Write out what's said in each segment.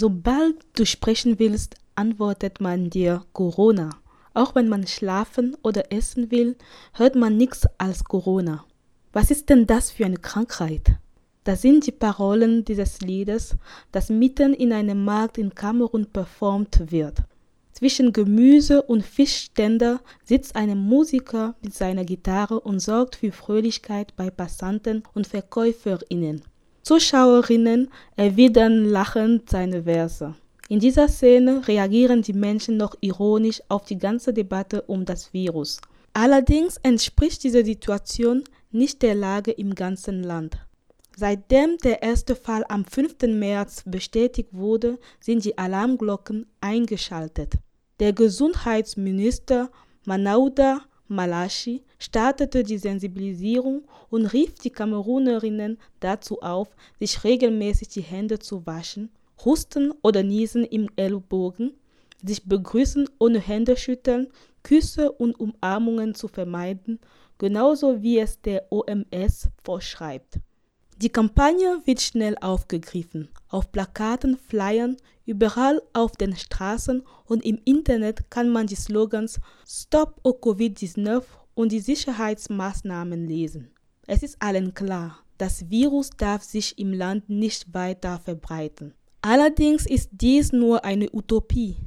Sobald du sprechen willst, antwortet man dir Corona. Auch wenn man schlafen oder essen will, hört man nichts als Corona. Was ist denn das für eine Krankheit? Das sind die Parolen dieses Liedes, das mitten in einem Markt in Kamerun performt wird. Zwischen Gemüse und Fischständer sitzt ein Musiker mit seiner Gitarre und sorgt für Fröhlichkeit bei Passanten und Verkäuferinnen. Zuschauerinnen erwidern lachend seine Verse. In dieser Szene reagieren die Menschen noch ironisch auf die ganze Debatte um das Virus. Allerdings entspricht diese Situation nicht der Lage im ganzen Land. Seitdem der erste Fall am 5. März bestätigt wurde, sind die Alarmglocken eingeschaltet. Der Gesundheitsminister Manauda Malachi startete die Sensibilisierung und rief die Kamerunerinnen dazu auf, sich regelmäßig die Hände zu waschen, Husten oder Niesen im Ellbogen, sich begrüßen ohne Händeschütteln, Küsse und Umarmungen zu vermeiden, genauso wie es der OMS vorschreibt. Die Kampagne wird schnell aufgegriffen. Auf Plakaten, Flyern, überall auf den Straßen und im Internet kann man die Slogans Stop au Covid-19 und die Sicherheitsmaßnahmen lesen. Es ist allen klar, das Virus darf sich im Land nicht weiter verbreiten. Allerdings ist dies nur eine Utopie.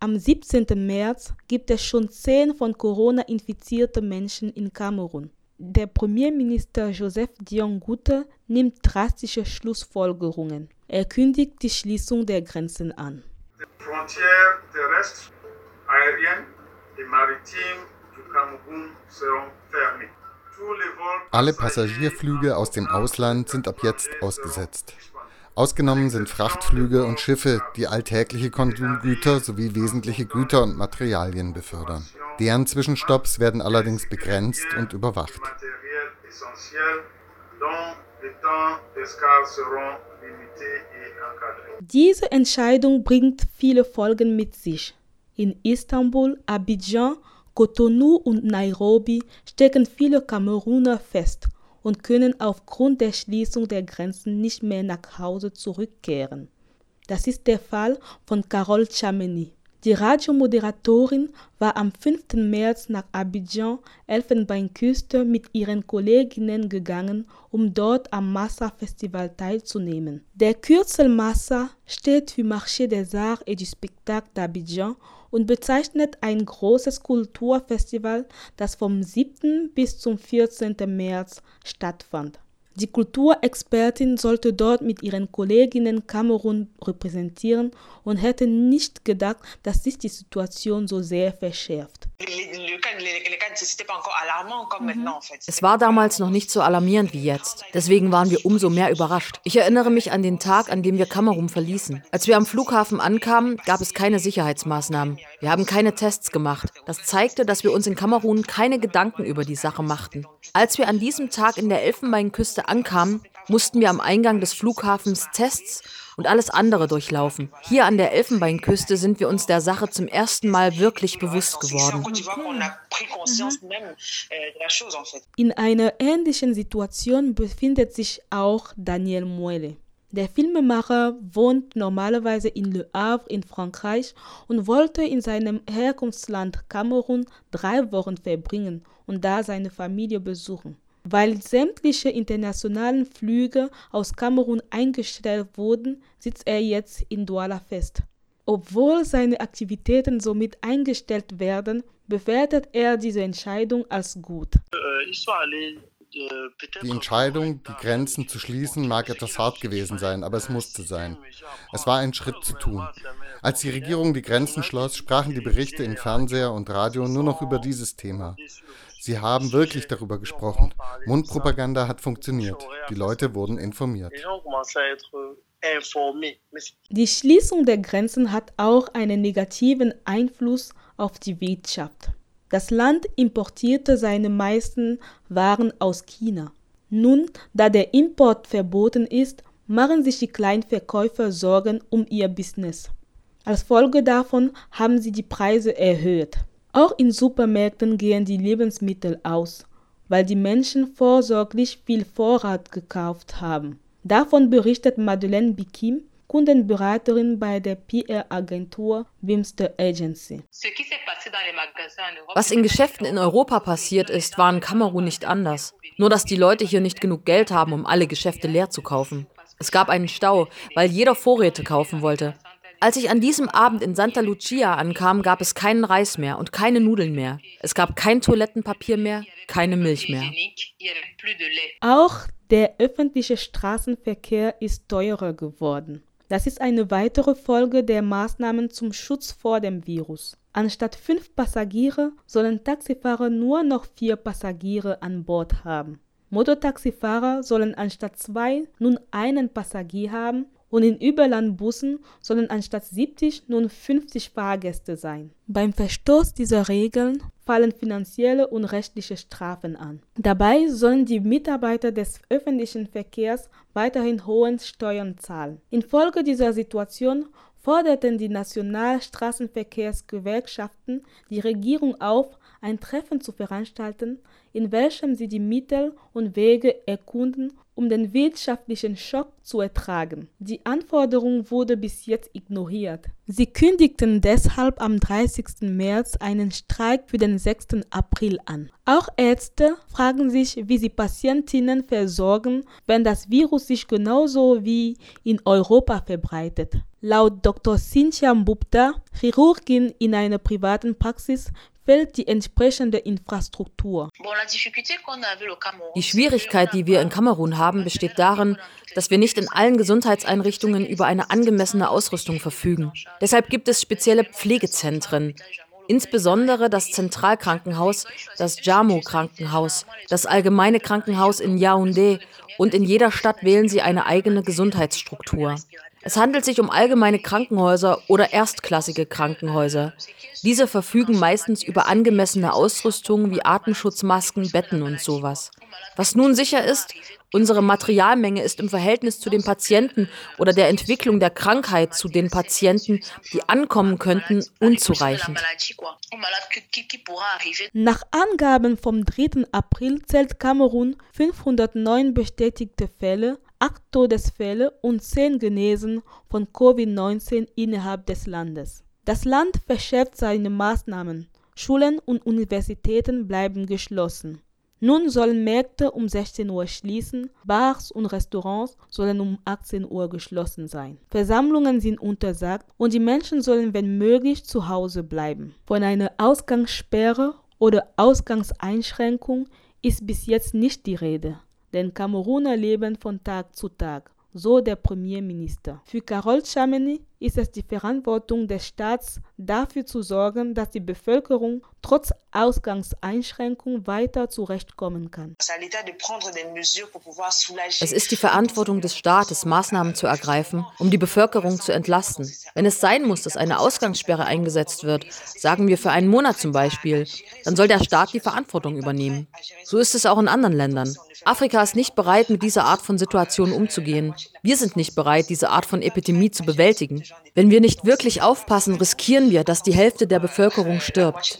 Am 17. März gibt es schon zehn von Corona infizierte Menschen in Kamerun. Der Premierminister Joseph Dion-Gute nimmt drastische Schlussfolgerungen. Er kündigt die Schließung der Grenzen an. Alle Passagierflüge aus dem Ausland sind ab jetzt ausgesetzt. Ausgenommen sind Frachtflüge und Schiffe, die alltägliche Konsumgüter sowie wesentliche Güter und Materialien befördern. Deren Zwischenstopps werden allerdings begrenzt und überwacht. Diese Entscheidung bringt viele Folgen mit sich. In Istanbul, Abidjan, Cotonou und Nairobi stecken viele Kameruner fest und können aufgrund der Schließung der Grenzen nicht mehr nach Hause zurückkehren. Das ist der Fall von Carole Chameni. Die Radiomoderatorin war am 5. März nach Abidjan, Elfenbeinküste, mit ihren Kolleginnen gegangen, um dort am Massa-Festival teilzunehmen. Der Kürzel Massa steht für Marché des Arts et du Spectacle d'Abidjan und bezeichnet ein großes Kulturfestival, das vom 7. bis zum 14. März stattfand. Die Kulturexpertin sollte dort mit ihren Kolleginnen Kamerun repräsentieren und hätte nicht gedacht, dass sich die Situation so sehr verschärft. Es war damals noch nicht so alarmierend wie jetzt. Deswegen waren wir umso mehr überrascht. Ich erinnere mich an den Tag, an dem wir Kamerun verließen. Als wir am Flughafen ankamen, gab es keine Sicherheitsmaßnahmen. Wir haben keine Tests gemacht. Das zeigte, dass wir uns in Kamerun keine Gedanken über die Sache machten. Als wir an diesem Tag in der Elfenbeinküste ankamen, mussten wir am Eingang des Flughafens Tests und alles andere durchlaufen. Hier an der Elfenbeinküste sind wir uns der Sache zum ersten Mal wirklich bewusst geworden. In einer ähnlichen Situation befindet sich auch Daniel Muele. Der Filmemacher wohnt normalerweise in Le Havre in Frankreich und wollte in seinem Herkunftsland Kamerun drei Wochen verbringen und da seine Familie besuchen. Weil sämtliche internationalen Flüge aus Kamerun eingestellt wurden, sitzt er jetzt in Douala fest. Obwohl seine Aktivitäten somit eingestellt werden, bewertet er diese Entscheidung als gut. Die Entscheidung, die Grenzen zu schließen, mag etwas hart gewesen sein, aber es musste sein. Es war ein Schritt zu tun. Als die Regierung die Grenzen schloss, sprachen die Berichte im Fernseher und Radio nur noch über dieses Thema. Sie haben wirklich darüber gesprochen. Mundpropaganda hat funktioniert. Die Leute wurden informiert. Die Schließung der Grenzen hat auch einen negativen Einfluss auf die Wirtschaft. Das Land importierte seine meisten Waren aus China. Nun, da der Import verboten ist, machen sich die Kleinverkäufer Sorgen um ihr Business. Als Folge davon haben sie die Preise erhöht. Auch in Supermärkten gehen die Lebensmittel aus, weil die Menschen vorsorglich viel Vorrat gekauft haben. Davon berichtet Madeleine Bikim, Kundenberaterin bei der PR-Agentur Wimster Agency. Was in Geschäften in Europa passiert ist, war in Kamerun nicht anders. Nur dass die Leute hier nicht genug Geld haben, um alle Geschäfte leer zu kaufen. Es gab einen Stau, weil jeder Vorräte kaufen wollte. Als ich an diesem Abend in Santa Lucia ankam, gab es keinen Reis mehr und keine Nudeln mehr. Es gab kein Toilettenpapier mehr, keine Milch mehr. Auch der öffentliche Straßenverkehr ist teurer geworden. Das ist eine weitere Folge der Maßnahmen zum Schutz vor dem Virus. Anstatt fünf Passagiere sollen Taxifahrer nur noch vier Passagiere an Bord haben. Motortaxifahrer sollen anstatt zwei nun einen Passagier haben und in Überlandbussen sollen anstatt 70 nun 50 Fahrgäste sein. Beim Verstoß dieser Regeln fallen finanzielle und rechtliche Strafen an. Dabei sollen die Mitarbeiter des öffentlichen Verkehrs weiterhin hohe Steuern zahlen. Infolge dieser Situation forderten die Nationalstraßenverkehrsgewerkschaften die Regierung auf, ein Treffen zu veranstalten, in welchem sie die Mittel und Wege erkunden um den wirtschaftlichen Schock zu ertragen. Die Anforderung wurde bis jetzt ignoriert. Sie kündigten deshalb am 30. März einen Streik für den 6. April an. Auch Ärzte fragen sich, wie sie Patientinnen versorgen, wenn das Virus sich genauso wie in Europa verbreitet. Laut Dr. Cynthia Mbupta, Chirurgin in einer privaten Praxis, fehlt die entsprechende Infrastruktur. Die Schwierigkeit, die wir in Kamerun haben, besteht darin, dass wir nicht in allen Gesundheitseinrichtungen über eine angemessene Ausrüstung verfügen. Deshalb gibt es spezielle Pflegezentren, insbesondere das Zentralkrankenhaus, das Jamo-Krankenhaus, das allgemeine Krankenhaus in Yaoundé und in jeder Stadt wählen sie eine eigene Gesundheitsstruktur. Es handelt sich um allgemeine Krankenhäuser oder erstklassige Krankenhäuser. Diese verfügen meistens über angemessene Ausrüstung wie Atemschutzmasken, Betten und sowas. Was nun sicher ist, unsere Materialmenge ist im Verhältnis zu den Patienten oder der Entwicklung der Krankheit zu den Patienten, die ankommen könnten, unzureichend. Nach Angaben vom 3. April zählt Kamerun 509 bestätigte Fälle, acht Todesfälle und zehn Genesen von Covid-19 innerhalb des Landes. Das Land verschärft seine Maßnahmen. Schulen und Universitäten bleiben geschlossen. Nun sollen Märkte um 16 Uhr schließen, Bars und Restaurants sollen um 18 Uhr geschlossen sein. Versammlungen sind untersagt und die Menschen sollen wenn möglich zu Hause bleiben. Von einer Ausgangssperre oder Ausgangseinschränkung ist bis jetzt nicht die Rede denn Kameruner leben von Tag zu Tag, so der Premierminister. Für Carol Chameni ist es die Verantwortung des Staats, dafür zu sorgen, dass die Bevölkerung trotz Ausgangseinschränkungen weiter zurechtkommen kann. Es ist die Verantwortung des Staates, Maßnahmen zu ergreifen, um die Bevölkerung zu entlasten. Wenn es sein muss, dass eine Ausgangssperre eingesetzt wird, sagen wir für einen Monat zum Beispiel, dann soll der Staat die Verantwortung übernehmen. So ist es auch in anderen Ländern. Afrika ist nicht bereit, mit dieser Art von Situation umzugehen. Wir sind nicht bereit, diese Art von Epidemie zu bewältigen. Wenn wir nicht wirklich aufpassen, riskieren wir, dass die Hälfte der Bevölkerung stirbt.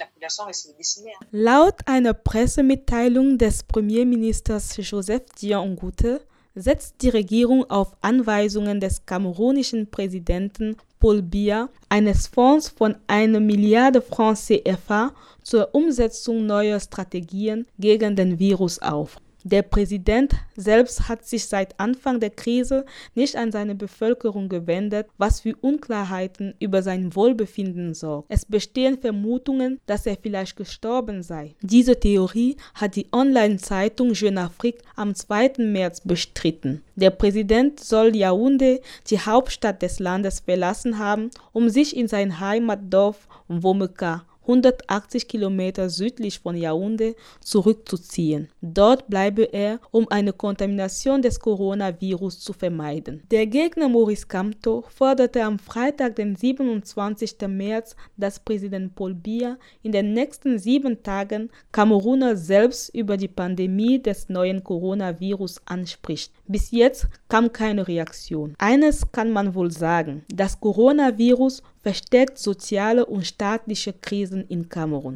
Laut einer Pressemitteilung des Premierministers Joseph Dion-Ngute setzt die Regierung auf Anweisungen des kamerunischen Präsidenten Paul Biya eines Fonds von einer Milliarde Francs CFA zur Umsetzung neuer Strategien gegen den Virus auf. Der Präsident selbst hat sich seit Anfang der Krise nicht an seine Bevölkerung gewendet, was für Unklarheiten über sein Wohlbefinden sorgt. Es bestehen Vermutungen, dass er vielleicht gestorben sei. Diese Theorie hat die Online-Zeitung Jeune Afrique am 2. März bestritten. Der Präsident soll Yaoundé, die Hauptstadt des Landes, verlassen haben, um sich in sein Heimatdorf Womeka 180 Kilometer südlich von Yaoundé zurückzuziehen. Dort bleibe er, um eine Kontamination des Coronavirus zu vermeiden. Der Gegner Maurice Kamto forderte am Freitag, den 27. März, dass Präsident Paul Biya in den nächsten sieben Tagen Kameruner selbst über die Pandemie des neuen Coronavirus anspricht. Bis jetzt kam keine Reaktion. Eines kann man wohl sagen, das Coronavirus verstärkt soziale und staatliche Krisen in Kamerun.